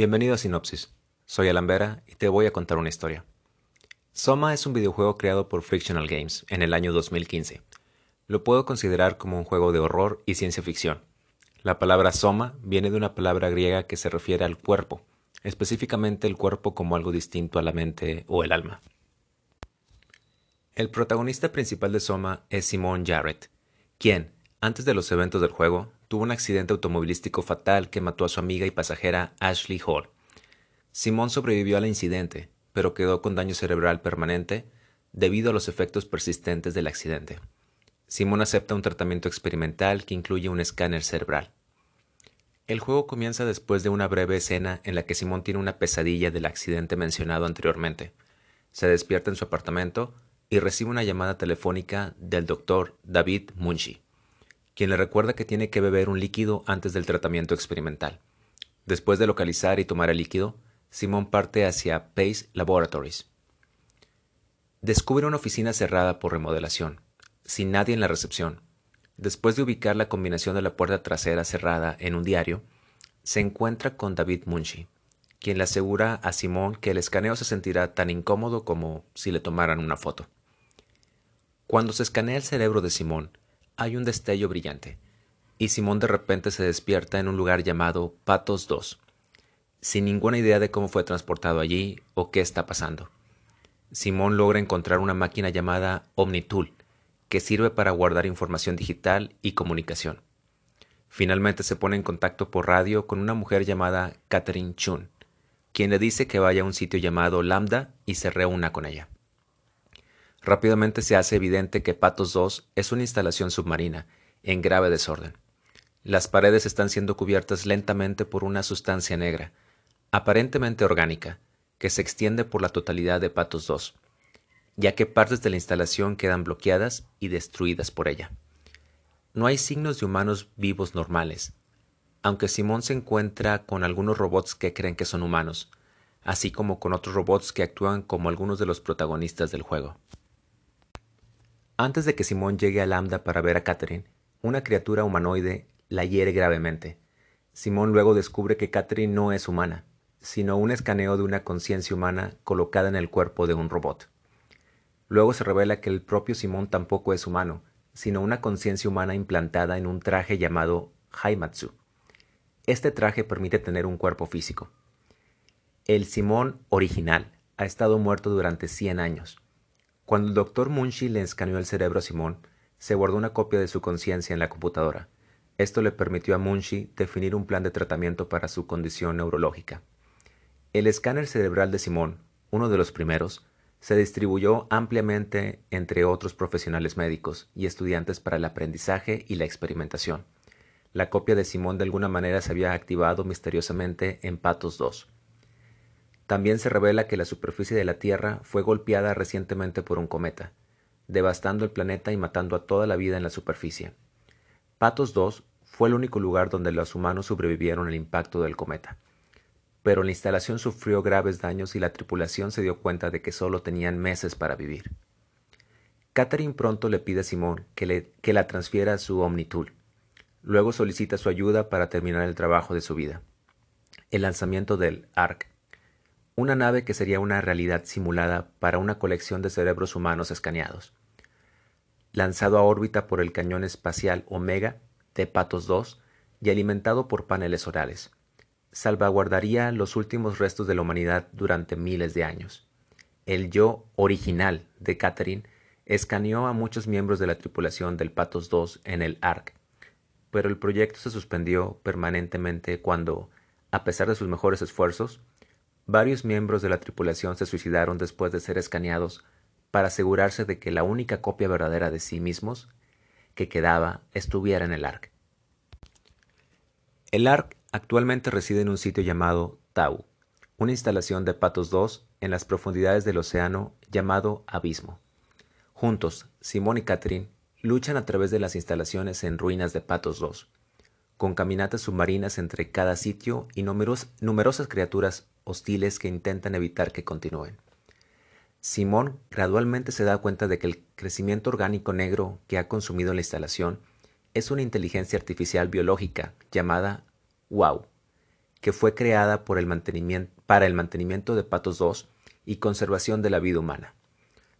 Bienvenido a Sinopsis. Soy Alan Vera y te voy a contar una historia. Soma es un videojuego creado por Frictional Games en el año 2015. Lo puedo considerar como un juego de horror y ciencia ficción. La palabra soma viene de una palabra griega que se refiere al cuerpo, específicamente el cuerpo como algo distinto a la mente o el alma. El protagonista principal de Soma es Simon Jarrett, quien, antes de los eventos del juego, tuvo un accidente automovilístico fatal que mató a su amiga y pasajera Ashley Hall. Simón sobrevivió al incidente, pero quedó con daño cerebral permanente debido a los efectos persistentes del accidente. Simón acepta un tratamiento experimental que incluye un escáner cerebral. El juego comienza después de una breve escena en la que Simón tiene una pesadilla del accidente mencionado anteriormente. Se despierta en su apartamento y recibe una llamada telefónica del doctor David Munshi quien le recuerda que tiene que beber un líquido antes del tratamiento experimental. Después de localizar y tomar el líquido, Simón parte hacia Pace Laboratories. Descubre una oficina cerrada por remodelación, sin nadie en la recepción. Después de ubicar la combinación de la puerta trasera cerrada en un diario, se encuentra con David Munshi, quien le asegura a Simón que el escaneo se sentirá tan incómodo como si le tomaran una foto. Cuando se escanea el cerebro de Simón, hay un destello brillante, y Simón de repente se despierta en un lugar llamado Patos 2, sin ninguna idea de cómo fue transportado allí o qué está pasando. Simón logra encontrar una máquina llamada Omnitool, que sirve para guardar información digital y comunicación. Finalmente se pone en contacto por radio con una mujer llamada Catherine Chun, quien le dice que vaya a un sitio llamado Lambda y se reúna con ella. Rápidamente se hace evidente que Patos 2 es una instalación submarina, en grave desorden. Las paredes están siendo cubiertas lentamente por una sustancia negra, aparentemente orgánica, que se extiende por la totalidad de Patos 2, ya que partes de la instalación quedan bloqueadas y destruidas por ella. No hay signos de humanos vivos normales, aunque Simón se encuentra con algunos robots que creen que son humanos, así como con otros robots que actúan como algunos de los protagonistas del juego. Antes de que Simón llegue a Lambda para ver a Catherine, una criatura humanoide la hiere gravemente. Simón luego descubre que Catherine no es humana, sino un escaneo de una conciencia humana colocada en el cuerpo de un robot. Luego se revela que el propio Simón tampoco es humano, sino una conciencia humana implantada en un traje llamado Haimatsu. Este traje permite tener un cuerpo físico. El Simón original ha estado muerto durante 100 años, cuando el doctor Munshi le escaneó el cerebro a Simón, se guardó una copia de su conciencia en la computadora. Esto le permitió a Munshi definir un plan de tratamiento para su condición neurológica. El escáner cerebral de Simón, uno de los primeros, se distribuyó ampliamente entre otros profesionales médicos y estudiantes para el aprendizaje y la experimentación. La copia de Simón de alguna manera se había activado misteriosamente en Patos 2. También se revela que la superficie de la Tierra fue golpeada recientemente por un cometa, devastando el planeta y matando a toda la vida en la superficie. Patos 2 fue el único lugar donde los humanos sobrevivieron al impacto del cometa. Pero la instalación sufrió graves daños y la tripulación se dio cuenta de que solo tenían meses para vivir. Catherine pronto le pide a Simón que, que la transfiera a su Omnitool. Luego solicita su ayuda para terminar el trabajo de su vida. El lanzamiento del ARC una nave que sería una realidad simulada para una colección de cerebros humanos escaneados. Lanzado a órbita por el cañón espacial Omega de Patos 2 y alimentado por paneles orales, salvaguardaría los últimos restos de la humanidad durante miles de años. El yo original de Catherine escaneó a muchos miembros de la tripulación del Patos 2 en el ARC, pero el proyecto se suspendió permanentemente cuando, a pesar de sus mejores esfuerzos, Varios miembros de la tripulación se suicidaron después de ser escaneados para asegurarse de que la única copia verdadera de sí mismos que quedaba estuviera en el ARC. El ARC actualmente reside en un sitio llamado Tau, una instalación de Patos 2 en las profundidades del océano llamado Abismo. Juntos, Simón y Catherine luchan a través de las instalaciones en ruinas de Patos 2, con caminatas submarinas entre cada sitio y numerosas criaturas hostiles que intentan evitar que continúen. Simón gradualmente se da cuenta de que el crecimiento orgánico negro que ha consumido la instalación es una inteligencia artificial biológica llamada WOW, que fue creada para el mantenimiento de Patos 2 y conservación de la vida humana.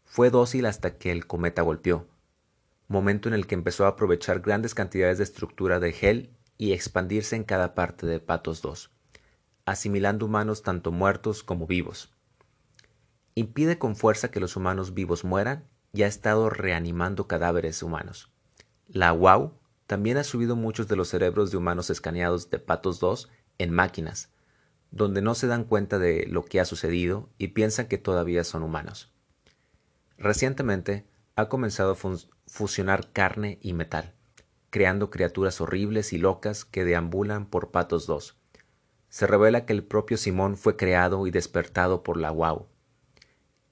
Fue dócil hasta que el cometa golpeó, momento en el que empezó a aprovechar grandes cantidades de estructura de gel y expandirse en cada parte de Patos 2, asimilando humanos tanto muertos como vivos. Impide con fuerza que los humanos vivos mueran y ha estado reanimando cadáveres humanos. La WOW también ha subido muchos de los cerebros de humanos escaneados de Patos 2 en máquinas, donde no se dan cuenta de lo que ha sucedido y piensan que todavía son humanos. Recientemente ha comenzado a fusionar carne y metal, creando criaturas horribles y locas que deambulan por Patos 2. Se revela que el propio Simón fue creado y despertado por la WOW.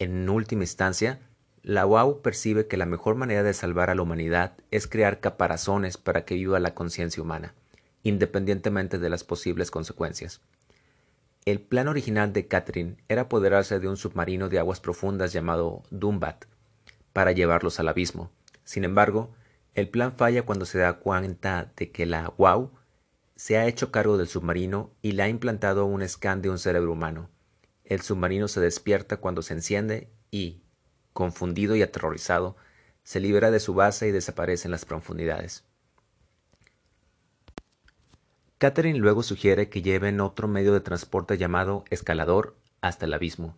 En última instancia, la WOW percibe que la mejor manera de salvar a la humanidad es crear caparazones para que viva la conciencia humana, independientemente de las posibles consecuencias. El plan original de Catherine era apoderarse de un submarino de aguas profundas llamado Dumbat para llevarlos al abismo. Sin embargo, el plan falla cuando se da cuenta de que la WOW se ha hecho cargo del submarino y le ha implantado un scan de un cerebro humano. El submarino se despierta cuando se enciende y, confundido y aterrorizado, se libera de su base y desaparece en las profundidades. Catherine luego sugiere que lleven otro medio de transporte llamado escalador hasta el abismo,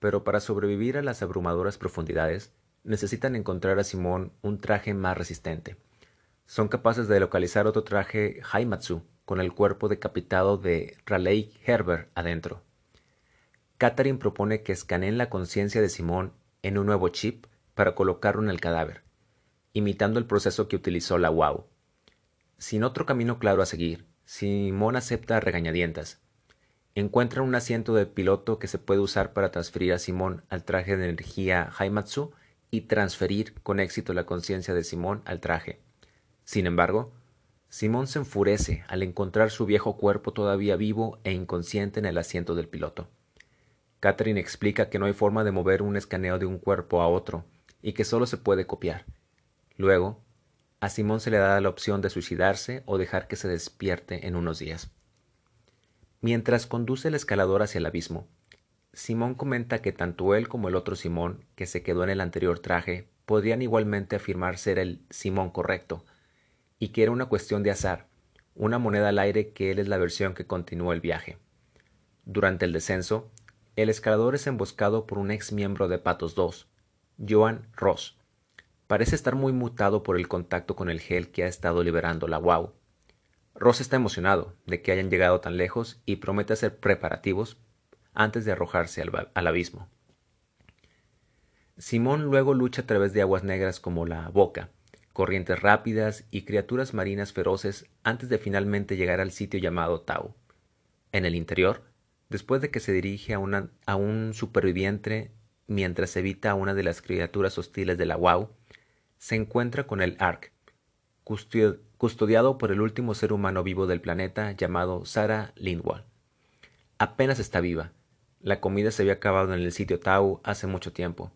pero para sobrevivir a las abrumadoras profundidades necesitan encontrar a Simón un traje más resistente. Son capaces de localizar otro traje Haimatsu con el cuerpo decapitado de Raleigh Herbert adentro. Catherine propone que escaneen la conciencia de Simón en un nuevo chip para colocarlo en el cadáver, imitando el proceso que utilizó la WOW. Sin otro camino claro a seguir, Simón acepta regañadientas. Encuentra un asiento de piloto que se puede usar para transferir a Simón al traje de energía Haimatsu y transferir con éxito la conciencia de Simón al traje. Sin embargo, Simón se enfurece al encontrar su viejo cuerpo todavía vivo e inconsciente en el asiento del piloto. Catherine explica que no hay forma de mover un escaneo de un cuerpo a otro y que solo se puede copiar. Luego, a Simón se le da la opción de suicidarse o dejar que se despierte en unos días. Mientras conduce el escalador hacia el abismo, Simón comenta que tanto él como el otro Simón, que se quedó en el anterior traje, podrían igualmente afirmar ser el Simón correcto, y que era una cuestión de azar, una moneda al aire que él es la versión que continuó el viaje. Durante el descenso, el escalador es emboscado por un ex miembro de Patos 2, Joan Ross, Parece estar muy mutado por el contacto con el gel que ha estado liberando la WOW. Ross está emocionado de que hayan llegado tan lejos y promete hacer preparativos antes de arrojarse al, al abismo. Simón luego lucha a través de aguas negras como la boca, corrientes rápidas y criaturas marinas feroces antes de finalmente llegar al sitio llamado Tau. En el interior, después de que se dirige a, un superviviente mientras evita a una de las criaturas hostiles de la WOW, se encuentra con el Ark, custodiado por el último ser humano vivo del planeta llamado Sarah Lindwall. Apenas está viva. La comida se había acabado en el sitio Tau hace mucho tiempo.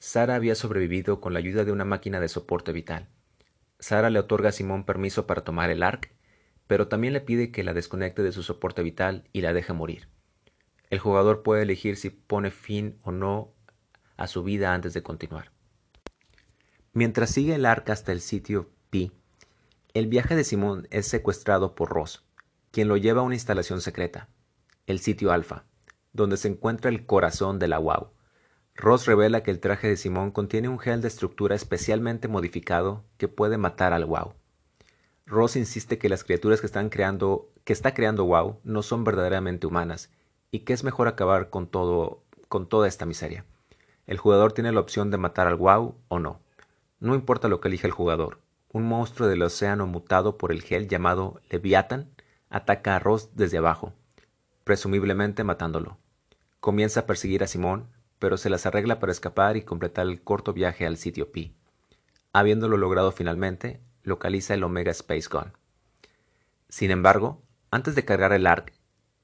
Sara había sobrevivido con la ayuda de una máquina de soporte vital. Sara le otorga a Simón permiso para tomar el Ark, pero también le pide que la desconecte de su soporte vital y la deje morir. El jugador puede elegir si pone fin o no a su vida antes de continuar. Mientras sigue el arca hasta el sitio Pi, el viaje de Simón es secuestrado por Ross, quien lo lleva a una instalación secreta, el sitio Alpha, donde se encuentra el corazón de la WOW. Ross revela que el traje de Simón contiene un gel de estructura especialmente modificado que puede matar al WOW. Ross insiste que las criaturas que están creando, que está creando WOW no son verdaderamente humanas y que es mejor acabar con todo, con toda esta miseria. El jugador tiene la opción de matar al WOW o no. No importa lo que elija el jugador, un monstruo del océano mutado por el gel llamado Leviathan ataca a Ross desde abajo, presumiblemente matándolo. Comienza a perseguir a Simón, pero se las arregla para escapar y completar el corto viaje al sitio Pi. Habiéndolo logrado finalmente, localiza el Omega Space Gun. Sin embargo, antes de cargar el ARC,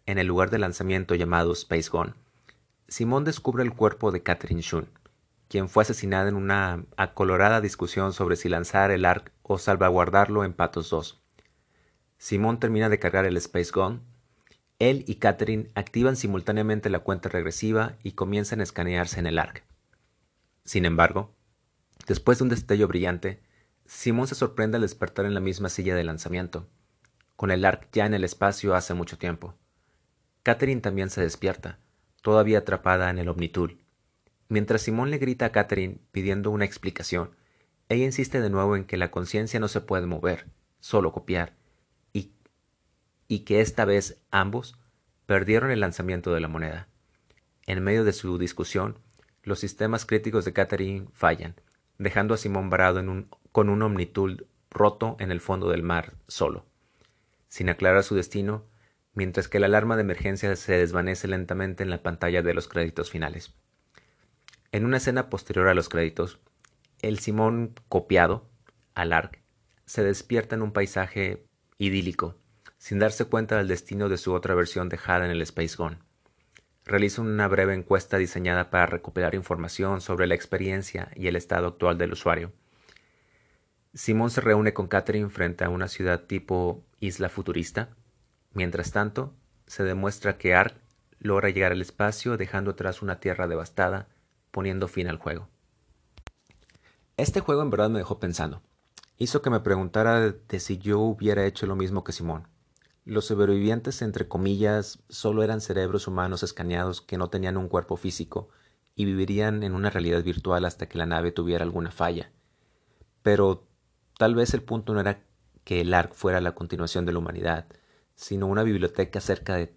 en el lugar de lanzamiento llamado Space Gun, Simón descubre el cuerpo de Catherine Shun, quien fue asesinada en una acolorada discusión sobre si lanzar el ARC o salvaguardarlo en Patos 2. Simón termina de cargar el Space Gun Él y Catherine activan simultáneamente la cuenta regresiva y comienzan a escanearse en el ARC. Sin embargo, después de un destello brillante, Simón se sorprende al despertar en la misma silla de lanzamiento, con el ARC ya en el espacio hace mucho tiempo. Catherine también se despierta, todavía atrapada en el Omnitool. Mientras Simón le grita a Catherine pidiendo una explicación, ella insiste de nuevo en que la conciencia no se puede mover, solo copiar, y que esta vez ambos perdieron el lanzamiento de la moneda. En medio de su discusión, los sistemas críticos de Catherine fallan, dejando a Simón varado con un omnitool roto en el fondo del mar solo. Sin aclarar su destino, mientras que la alarma de emergencia se desvanece lentamente en la pantalla de los créditos finales. En una escena posterior a los créditos, el Simón copiado, al ARC, se despierta en un paisaje idílico, sin darse cuenta del destino de su otra versión dejada en el Space Gone. Realiza una breve encuesta diseñada para recuperar información sobre la experiencia y el estado actual del usuario. Simón se reúne con Catherine frente a una ciudad tipo isla futurista, Mientras tanto, se demuestra que Ark logra llegar al espacio dejando atrás una tierra devastada, poniendo fin al juego. Este juego en verdad me dejó pensando. Hizo que me preguntara de si yo hubiera hecho lo mismo que Simón. Los sobrevivientes, entre comillas, solo eran cerebros humanos escaneados que no tenían un cuerpo físico y vivirían en una realidad virtual hasta que la nave tuviera alguna falla. Pero tal vez el punto no era que el ARC fuera la continuación de la humanidad, sino una biblioteca acerca de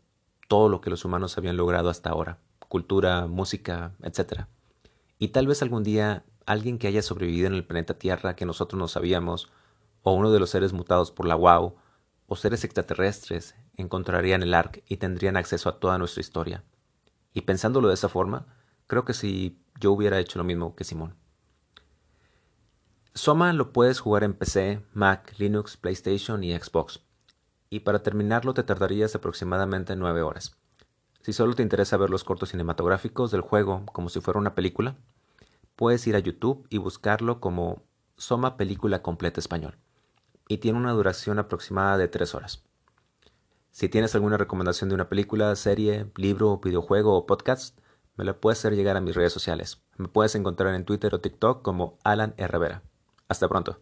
todo lo que los humanos habían logrado hasta ahora, cultura, música, etc. Y tal vez algún día alguien que haya sobrevivido en el planeta Tierra que nosotros no sabíamos, o uno de los seres mutados por la WOW, o seres extraterrestres, encontrarían el ARC y tendrían acceso a toda nuestra historia. Y pensándolo de esa forma, creo que si yo hubiera hecho lo mismo que Simón. Soma lo puedes jugar en PC, Mac, Linux, PlayStation y Xbox y para terminarlo te tardarías aproximadamente nueve horas. Si solo te interesa ver los cortos cinematográficos del juego como si fuera una película, puedes ir a YouTube y buscarlo como Soma Película Completa Español, y tiene una duración aproximada de tres horas. Si tienes alguna recomendación de una película, serie, libro, videojuego o podcast, me la puedes hacer llegar a mis redes sociales. Me puedes encontrar en Twitter o TikTok como Alan Herrera. Hasta pronto.